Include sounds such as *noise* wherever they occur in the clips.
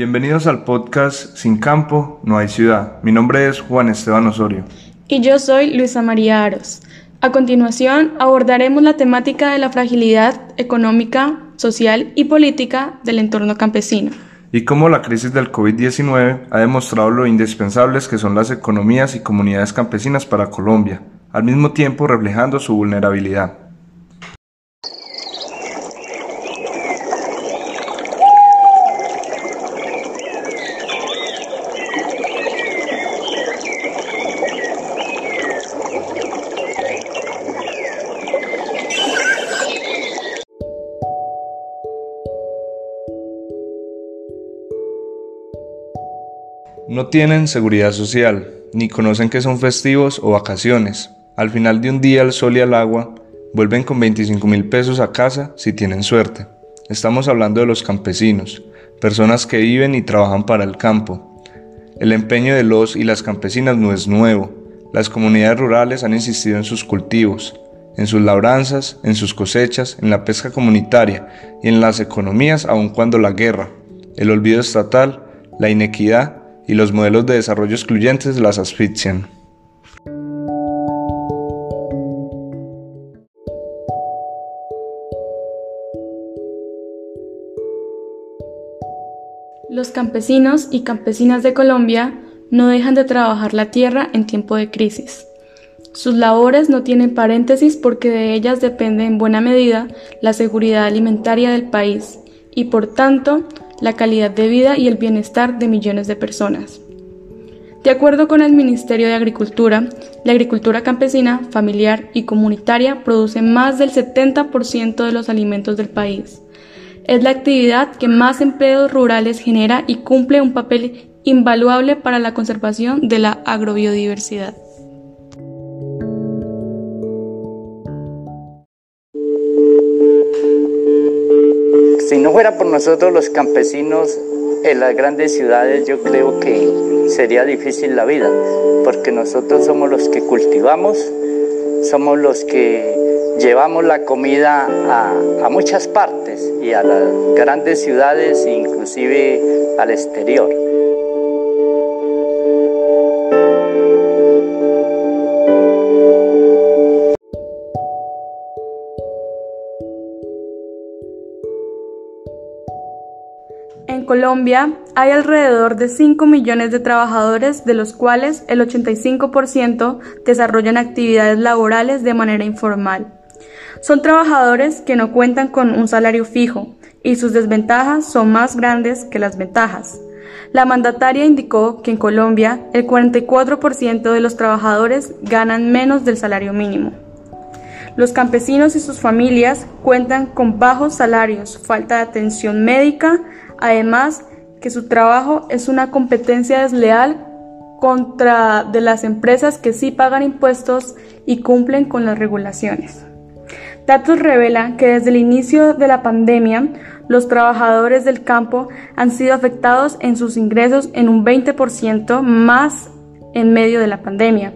Bienvenidos al podcast Sin campo, no hay ciudad. Mi nombre es Juan Esteban Osorio. Y yo soy Luisa María Aros. A continuación abordaremos la temática de la fragilidad económica, social y política del entorno campesino. Y cómo la crisis del COVID-19 ha demostrado lo indispensables que son las economías y comunidades campesinas para Colombia, al mismo tiempo reflejando su vulnerabilidad. No tienen seguridad social, ni conocen que son festivos o vacaciones. Al final de un día al sol y al agua, vuelven con 25 mil pesos a casa si tienen suerte. Estamos hablando de los campesinos, personas que viven y trabajan para el campo. El empeño de los y las campesinas no es nuevo. Las comunidades rurales han insistido en sus cultivos, en sus labranzas, en sus cosechas, en la pesca comunitaria y en las economías aun cuando la guerra, el olvido estatal, la inequidad y los modelos de desarrollo excluyentes las asfixian. Los campesinos y campesinas de Colombia no dejan de trabajar la tierra en tiempo de crisis. Sus labores no tienen paréntesis porque de ellas depende en buena medida la seguridad alimentaria del país y por tanto la calidad de vida y el bienestar de millones de personas. De acuerdo con el Ministerio de Agricultura, la agricultura campesina, familiar y comunitaria produce más del 70% de los alimentos del país. Es la actividad que más empleos rurales genera y cumple un papel invaluable para la conservación de la agrobiodiversidad. No fuera por nosotros los campesinos en las grandes ciudades, yo creo que sería difícil la vida, porque nosotros somos los que cultivamos, somos los que llevamos la comida a, muchas partes y a las grandes ciudades, inclusive al exterior. Colombia hay alrededor de 5 millones de trabajadores, de los cuales el 85% desarrollan actividades laborales de manera informal. Son trabajadores que no cuentan con un salario fijo y sus desventajas son más grandes que las ventajas. La mandataria indicó que en Colombia el 44% de los trabajadores ganan menos del salario mínimo. Los campesinos y sus familias cuentan con bajos salarios, falta de atención médica, Además, que su trabajo es una competencia desleal contra de las empresas que sí pagan impuestos y cumplen con las regulaciones. Datos revelan que desde el inicio de la pandemia, los trabajadores del campo han sido afectados en sus ingresos en un 20% más en medio de la pandemia,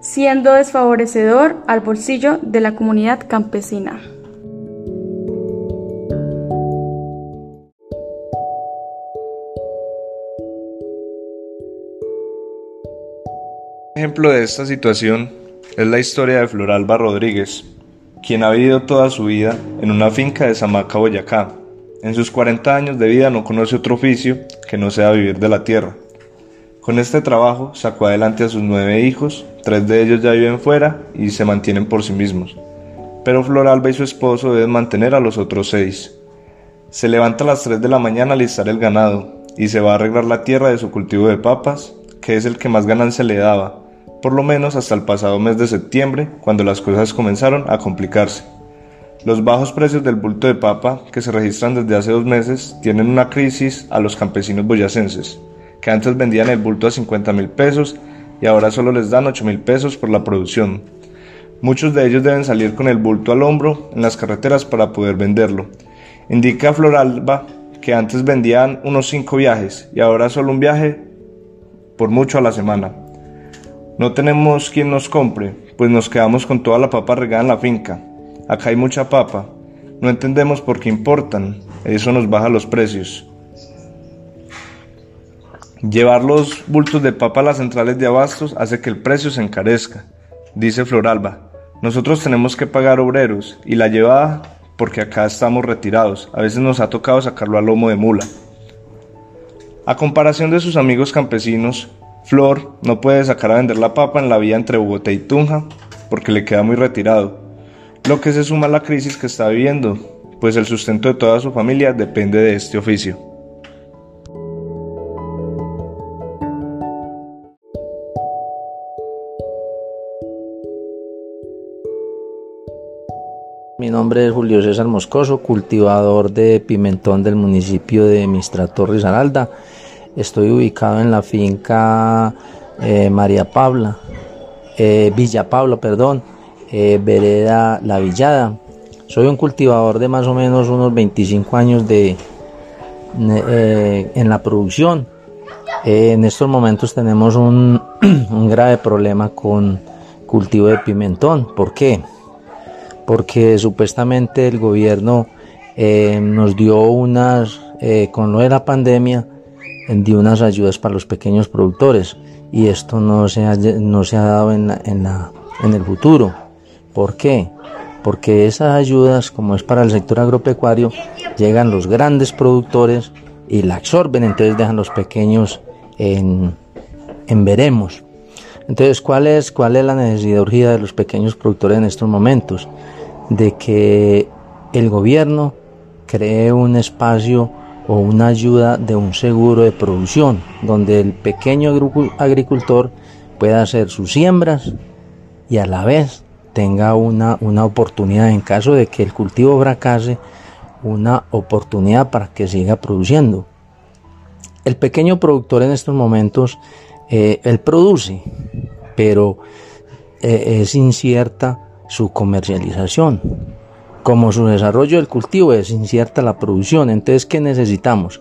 siendo desfavorecedor al bolsillo de la comunidad campesina. Ejemplo de esta situación es la historia de Floralba Rodríguez, quien ha vivido toda su vida en una finca de Samaca, Boyacá. En sus 40 años de vida no conoce otro oficio que no sea vivir de la tierra. Con este trabajo sacó adelante a sus nueve hijos, tres de ellos ya viven fuera y se mantienen por sí mismos. Pero Floralba y su esposo deben mantener a los otros seis. Se levanta a las 3 de la mañana a listar el ganado y se va a arreglar la tierra de su cultivo de papas, que es el que más ganancia le daba, por lo menos hasta el pasado mes de septiembre, cuando las cosas comenzaron a complicarse. Los bajos precios del bulto de papa, que se registran desde hace dos meses, tienen una crisis a los campesinos boyacenses, que antes vendían el bulto a 50 mil pesos y ahora solo les dan 8 mil pesos por la producción. Muchos de ellos deben salir con el bulto al hombro en las carreteras para poder venderlo. Indica Floralba que antes vendían unos 5 viajes y ahora solo un viaje por mucho a la semana. No tenemos quien nos compre, pues nos quedamos con toda la papa regada en la finca. Acá hay mucha papa. No entendemos por qué importan. Eso nos baja los precios. Llevar los bultos de papa a las centrales de abastos hace que el precio se encarezca, dice Floralba. Nosotros tenemos que pagar obreros y la llevada porque acá estamos retirados. A veces nos ha tocado sacarlo a lomo de mula. A comparación de sus amigos campesinos, Flor no puede sacar a vender la papa en la vía entre Bogotá y Tunja porque le queda muy retirado, lo que se suma a la crisis que está viviendo, pues el sustento de toda su familia depende de este oficio. Mi nombre es Julio César Moscoso, cultivador de pimentón del municipio de Mistrato Risaralda. Estoy ubicado en la finca eh, María Pabla, eh, Villa Pablo, perdón, eh, Vereda La Villada. Soy un cultivador de más o menos unos 25 años de, en la producción. en estos momentos tenemos *clears throat* un, grave problema con cultivo de pimentón. ¿Por qué? porque supuestamente el gobierno eh, nos dio unas, eh, con lo de la pandemia, dio unas ayudas para los pequeños productores y esto no se ha, no se ha dado en, en, la, en el futuro. ¿Por qué? Porque esas ayudas, como es para el sector agropecuario, llegan los grandes productores y la absorben, entonces dejan los pequeños en, en veremos. Entonces, ¿cuál es, ¿cuál es la necesidad urgida de los pequeños productores en estos momentos? de que el gobierno cree un espacio o una ayuda de un seguro de producción, donde el pequeño agricultor pueda hacer sus siembras y a la vez tenga una, una oportunidad en caso de que el cultivo fracase, una oportunidad para que siga produciendo. El pequeño productor en estos momentos, eh, él produce, pero eh, es incierta su comercialización. Como su desarrollo del cultivo es incierta la producción, entonces ¿qué necesitamos?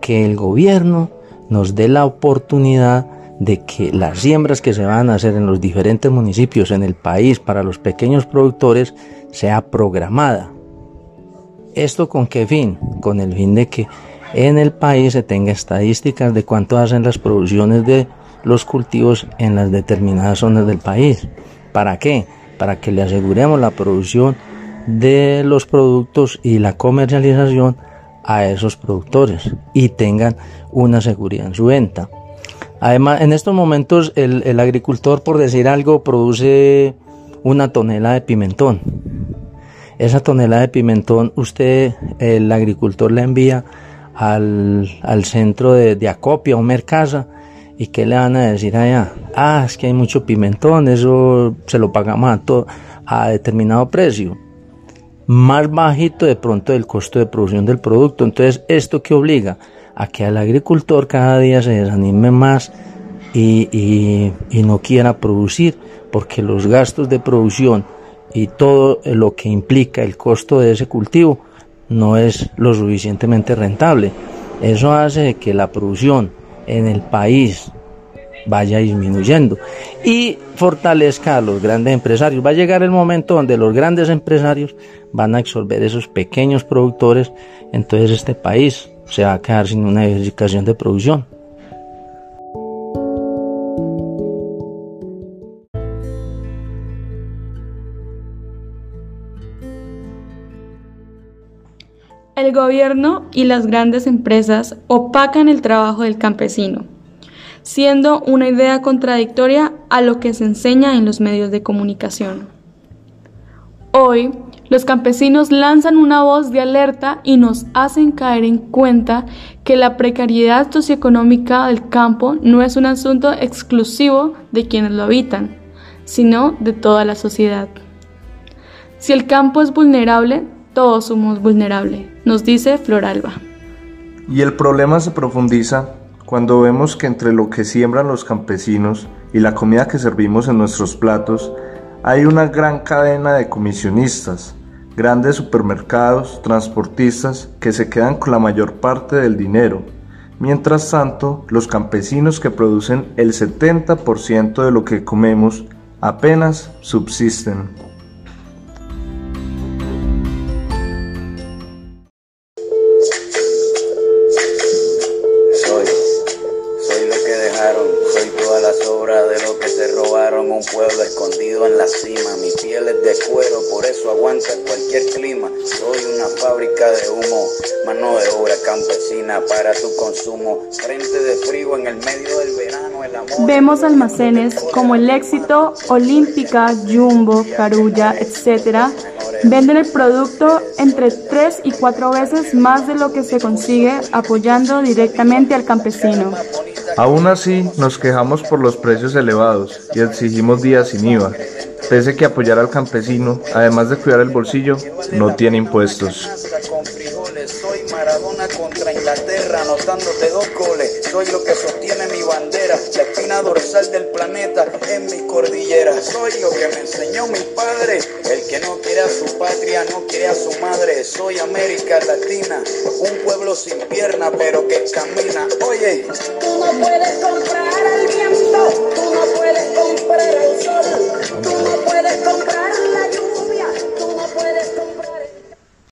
Que el gobierno nos dé la oportunidad de que las siembras que se van a hacer en los diferentes municipios en el país para los pequeños productores sea programada. ¿Esto con qué fin? Con el fin de que en el país se tenga estadísticas de cuánto hacen las producciones de los cultivos en las determinadas zonas del país. ¿Para qué? para que le aseguremos la producción de los productos y la comercialización a esos productores y tengan una seguridad en su venta. Además, en estos momentos el, agricultor, por decir algo, produce una tonelada de pimentón. Esa tonelada de pimentón usted, el agricultor, la envía al, centro de, de acopio o mercasa ¿Y qué le van a decir allá? Ah, es que hay mucho pimentón, eso se lo pagamos a, a determinado precio. Más bajito de pronto del costo de producción del producto. Entonces, ¿esto que obliga? A que el agricultor cada día se desanime más y, y no quiera producir, porque los gastos de producción y todo lo que implica el costo de ese cultivo no es lo suficientemente rentable. Eso hace que la producción en el país vaya disminuyendo y fortalezca a los grandes empresarios. Va a llegar el momento donde los grandes empresarios van a absorber esos pequeños productores, entonces este país se va a quedar sin una diversificación de producción. El gobierno y las grandes empresas opacan el trabajo del campesino, siendo una idea contradictoria a lo que se enseña en los medios de comunicación. Hoy, los campesinos lanzan una voz de alerta y nos hacen caer en cuenta que la precariedad socioeconómica del campo no es un asunto exclusivo de quienes lo habitan, sino de toda la sociedad. Si el campo es vulnerable, todos somos vulnerables, nos dice Floralba. Y el problema se profundiza cuando vemos que entre lo que siembran los campesinos y la comida que servimos en nuestros platos, hay una gran cadena de comisionistas, grandes supermercados, transportistas que se quedan con la mayor parte del dinero. Mientras tanto, los campesinos que producen el 70% de lo que comemos apenas subsisten. alma, mi piel es de cuero, por eso aguanta cualquier clima. Soy una fábrica de humo, mano de obra campesina para tu consumo. Frente de frío en el medio del verano, el amor. Vemos almacenes como el éxito, Olímpica, Jumbo, Carulla, etc. Venden el producto entre 3 y 4 veces más de lo que se consigue apoyando directamente al campesino. Aún así, nos quejamos por los precios elevados y exigimos días sin IVA pese que apoyar al campesino, además de cuidar el bolsillo, no tiene impuestos. Soy Maradona contra Inglaterra, anotándote dos goles. Soy lo que sostiene mi bandera, la espina dorsal del planeta en mi cordillera. Soy lo que me enseñó mi padre, el que no quiere a su patria, no quiere a su madre. Soy América Latina, un pueblo sin pierna, pero que camina. Oye, tú no puedes comprar al viento.